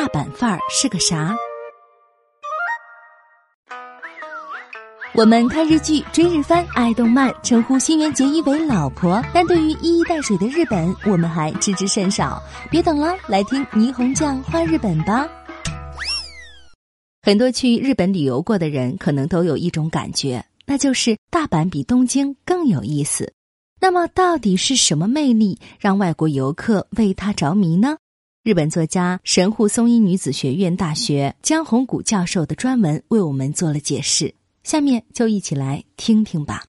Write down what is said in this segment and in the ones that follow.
大阪范儿是个啥？我们看日剧、追日番、爱动漫，称呼新垣结衣为老婆，但对于一衣带水的日本，我们还知之甚少。别等了，来听霓虹酱画日本吧。很多去日本旅游过的人，可能都有一种感觉，那就是大阪比东京更有意思。那么，到底是什么魅力让外国游客为它着迷呢？日本作家神户松阴女子学院大学江宏谷教授的专文为我们做了解释。下面就一起来听听吧。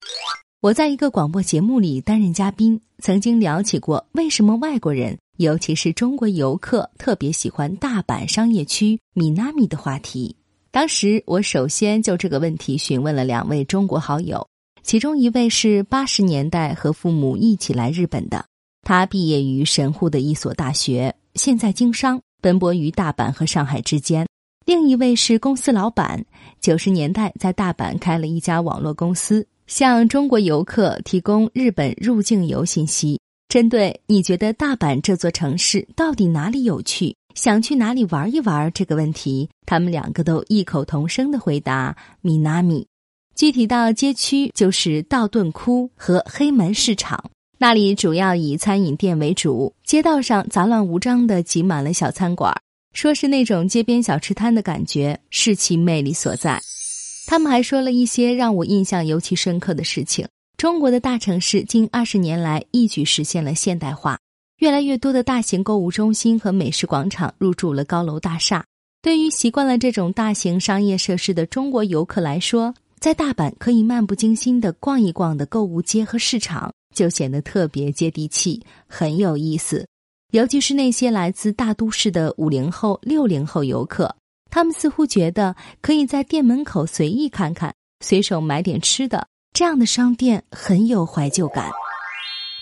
我在一个广播节目里担任嘉宾，曾经聊起过为什么外国人，尤其是中国游客特别喜欢大阪商业区米纳米的话题。当时我首先就这个问题询问了两位中国好友，其中一位是八十年代和父母一起来日本的，他毕业于神户的一所大学，现在经商，奔波于大阪和上海之间。另一位是公司老板，九十年代在大阪开了一家网络公司，向中国游客提供日本入境游信息。针对你觉得大阪这座城市到底哪里有趣，想去哪里玩一玩这个问题，他们两个都异口同声的回答：米纳米。具体到街区，就是道顿窟和黑门市场，那里主要以餐饮店为主，街道上杂乱无章的挤满了小餐馆。说是那种街边小吃摊的感觉，是其魅力所在。他们还说了一些让我印象尤其深刻的事情。中国的大城市近二十年来一举实现了现代化，越来越多的大型购物中心和美食广场入驻了高楼大厦。对于习惯了这种大型商业设施的中国游客来说，在大阪可以漫不经心的逛一逛的购物街和市场，就显得特别接地气，很有意思。尤其是那些来自大都市的五零后、六零后游客，他们似乎觉得可以在店门口随意看看，随手买点吃的，这样的商店很有怀旧感。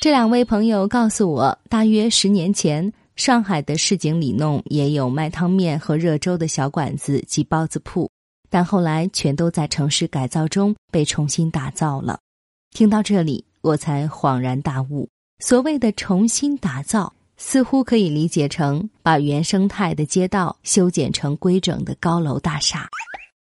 这两位朋友告诉我，大约十年前，上海的市井里弄也有卖汤面和热粥的小馆子及包子铺，但后来全都在城市改造中被重新打造了。听到这里，我才恍然大悟，所谓的重新打造。似乎可以理解成把原生态的街道修剪成规整的高楼大厦。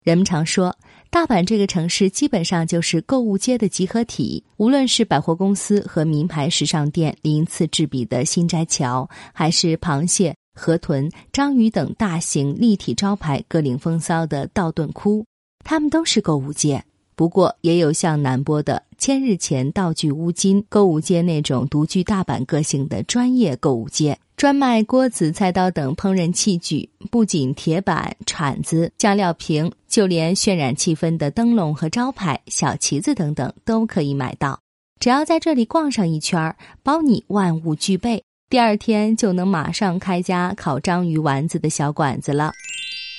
人们常说，大阪这个城市基本上就是购物街的集合体。无论是百货公司和名牌时尚店鳞次栉比的新斋桥，还是螃蟹、河豚、章鱼等大型立体招牌各领风骚的道顿窟，它们都是购物街。不过，也有像南波的千日前道具乌金购物街那种独具大阪个性的专业购物街，专卖锅子、菜刀等烹饪器具。不仅铁板、铲子、酱料瓶，就连渲染气氛的灯笼和招牌、小旗子等等都可以买到。只要在这里逛上一圈儿，包你万物俱备，第二天就能马上开家烤章鱼丸子的小馆子了。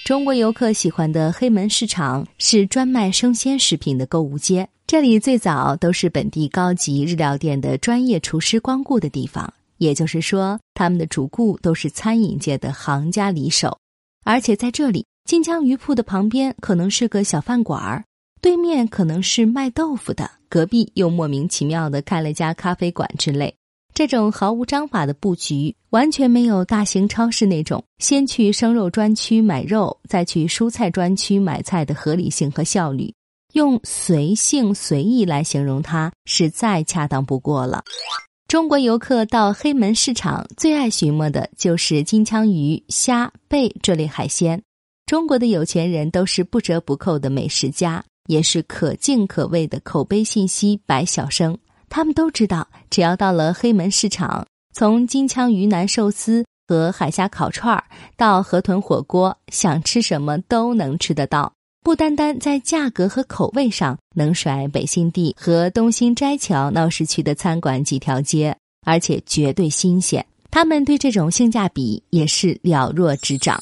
中国游客喜欢的黑门市场是专卖生鲜食品的购物街，这里最早都是本地高级日料店的专业厨师光顾的地方，也就是说，他们的主顾都是餐饮界的行家里手。而且在这里，金枪鱼铺的旁边可能是个小饭馆儿，对面可能是卖豆腐的，隔壁又莫名其妙的开了家咖啡馆之类。这种毫无章法的布局，完全没有大型超市那种先去生肉专区买肉，再去蔬菜专区买菜的合理性和效率。用随性随意来形容它，是再恰当不过了。中国游客到黑门市场最爱寻摸的就是金枪鱼、虾、贝这类海鲜。中国的有钱人都是不折不扣的美食家，也是可敬可畏的口碑信息百晓生。他们都知道，只要到了黑门市场，从金枪鱼腩寿司和海虾烤串儿到河豚火锅，想吃什么都能吃得到。不单单在价格和口味上能甩北新地和东新斋桥闹市区的餐馆几条街，而且绝对新鲜。他们对这种性价比也是了若指掌。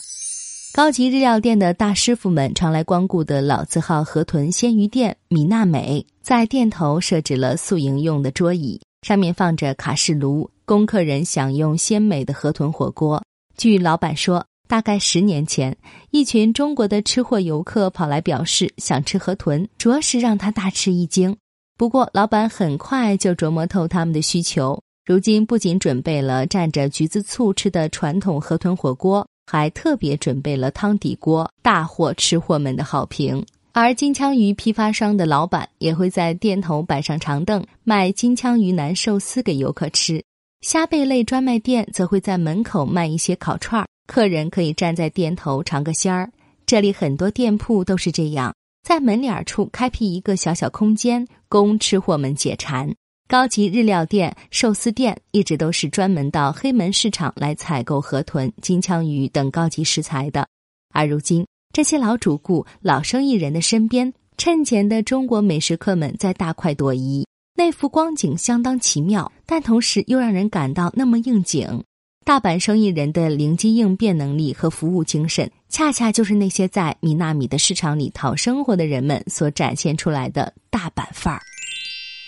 高级日料店的大师傅们常来光顾的老字号河豚鲜鱼店米娜美，在店头设置了宿营用的桌椅，上面放着卡式炉，供客人享用鲜美的河豚火锅。据老板说，大概十年前，一群中国的吃货游客跑来表示想吃河豚，着实让他大吃一惊。不过，老板很快就琢磨透他们的需求，如今不仅准备了蘸着橘子醋吃的传统河豚火锅。还特别准备了汤底锅，大获吃货们的好评。而金枪鱼批发商的老板也会在店头摆上长凳，卖金枪鱼腩寿司给游客吃。虾贝类专卖店则会在门口卖一些烤串儿，客人可以站在店头尝个鲜儿。这里很多店铺都是这样，在门脸处开辟一个小小空间，供吃货们解馋。高级日料店、寿司店一直都是专门到黑门市场来采购河豚、金枪鱼等高级食材的，而如今。这些老主顾、老生意人的身边，趁钱的中国美食客们在大快朵颐，那幅光景相当奇妙，但同时又让人感到那么应景。大阪生意人的灵机应变能力和服务精神，恰恰就是那些在米纳米的市场里讨生活的人们所展现出来的大阪范儿。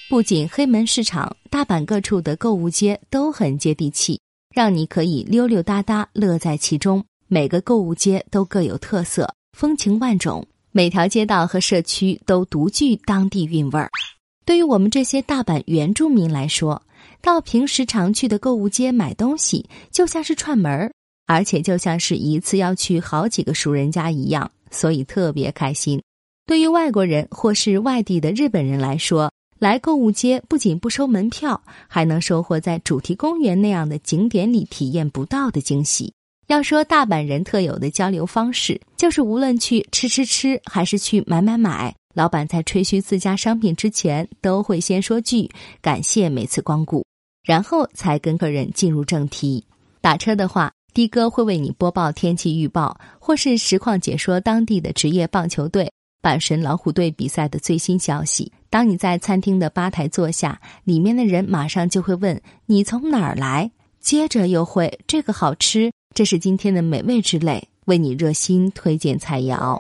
不仅黑门市场，大阪各处的购物街都很接地气，让你可以溜溜达达，乐在其中。每个购物街都各有特色。风情万种，每条街道和社区都独具当地韵味儿。对于我们这些大阪原住民来说，到平时常去的购物街买东西，就像是串门儿，而且就像是一次要去好几个熟人家一样，所以特别开心。对于外国人或是外地的日本人来说，来购物街不仅不收门票，还能收获在主题公园那样的景点里体验不到的惊喜。要说大阪人特有的交流方式，就是无论去吃吃吃，还是去买买买，老板在吹嘘自家商品之前，都会先说句感谢每次光顾，然后才跟客人进入正题。打车的话，的哥会为你播报天气预报，或是实况解说当地的职业棒球队阪神老虎队比赛的最新消息。当你在餐厅的吧台坐下，里面的人马上就会问你从哪儿来，接着又会这个好吃。这是今天的美味之类，为你热心推荐菜肴。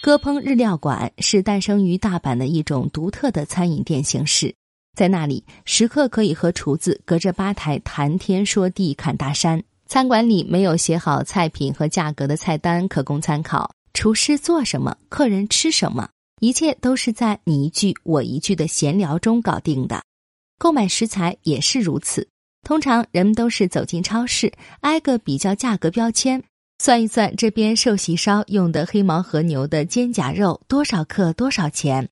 歌烹日料馆是诞生于大阪的一种独特的餐饮店形式，在那里，食客可以和厨子隔着吧台谈天说地、侃大山。餐馆里没有写好菜品和价格的菜单可供参考，厨师做什么，客人吃什么，一切都是在你一句我一句的闲聊中搞定的。购买食材也是如此。通常人们都是走进超市，挨个比较价格标签，算一算这边寿喜烧用的黑毛和牛的肩胛肉多少克多少钱，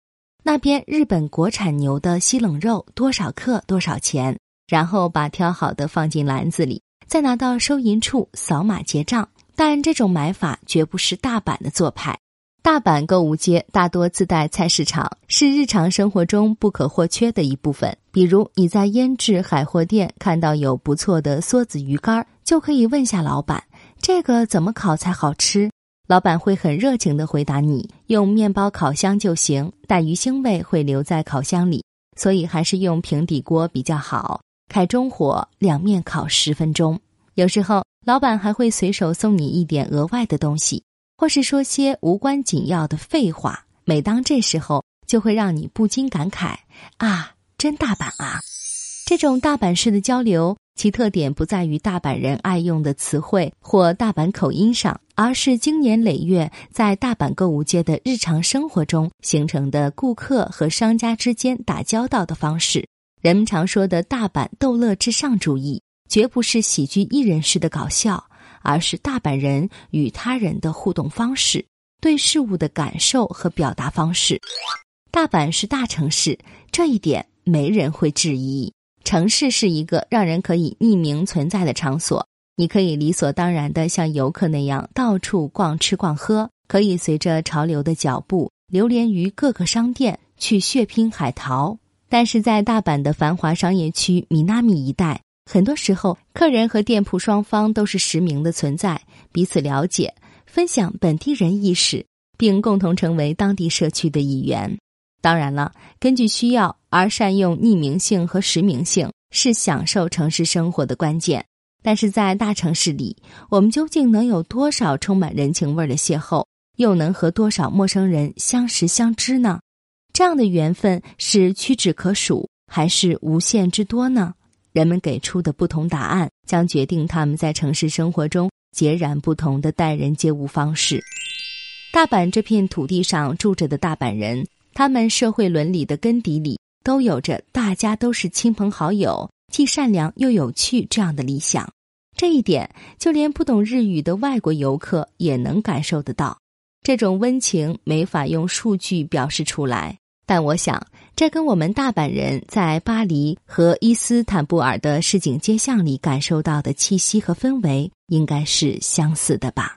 那边日本国产牛的西冷肉多少克多少钱，然后把挑好的放进篮子里，再拿到收银处扫码结账。但这种买法绝不是大阪的做派。大阪购物街大多自带菜市场，是日常生活中不可或缺的一部分。比如你在腌制海货店看到有不错的梭子鱼干，就可以问下老板：“这个怎么烤才好吃？”老板会很热情的回答你：“用面包烤箱就行，但鱼腥味会留在烤箱里，所以还是用平底锅比较好。开中火，两面烤十分钟。”有时候老板还会随手送你一点额外的东西。或是说些无关紧要的废话，每当这时候，就会让你不禁感慨：啊，真大阪啊！这种大阪式的交流，其特点不在于大阪人爱用的词汇或大阪口音上，而是经年累月在大阪购物街的日常生活中形成的顾客和商家之间打交道的方式。人们常说的大阪逗乐至上主义，绝不是喜剧艺人式的搞笑。而是大阪人与他人的互动方式，对事物的感受和表达方式。大阪是大城市，这一点没人会质疑。城市是一个让人可以匿名存在的场所，你可以理所当然的像游客那样到处逛吃逛喝，可以随着潮流的脚步流连于各个商店去血拼海淘。但是在大阪的繁华商业区米纳米一带。很多时候，客人和店铺双方都是实名的存在，彼此了解，分享本地人意识，并共同成为当地社区的一员。当然了，根据需要而善用匿名性和实名性是享受城市生活的关键。但是在大城市里，我们究竟能有多少充满人情味的邂逅，又能和多少陌生人相识相知呢？这样的缘分是屈指可数，还是无限之多呢？人们给出的不同答案，将决定他们在城市生活中截然不同的待人接物方式。大阪这片土地上住着的大阪人，他们社会伦理的根底里都有着“大家都是亲朋好友，既善良又有趣”这样的理想。这一点，就连不懂日语的外国游客也能感受得到。这种温情没法用数据表示出来，但我想，这跟我们大阪人在巴黎和伊斯坦布尔的市井街巷里感受到的气息和氛围，应该是相似的吧。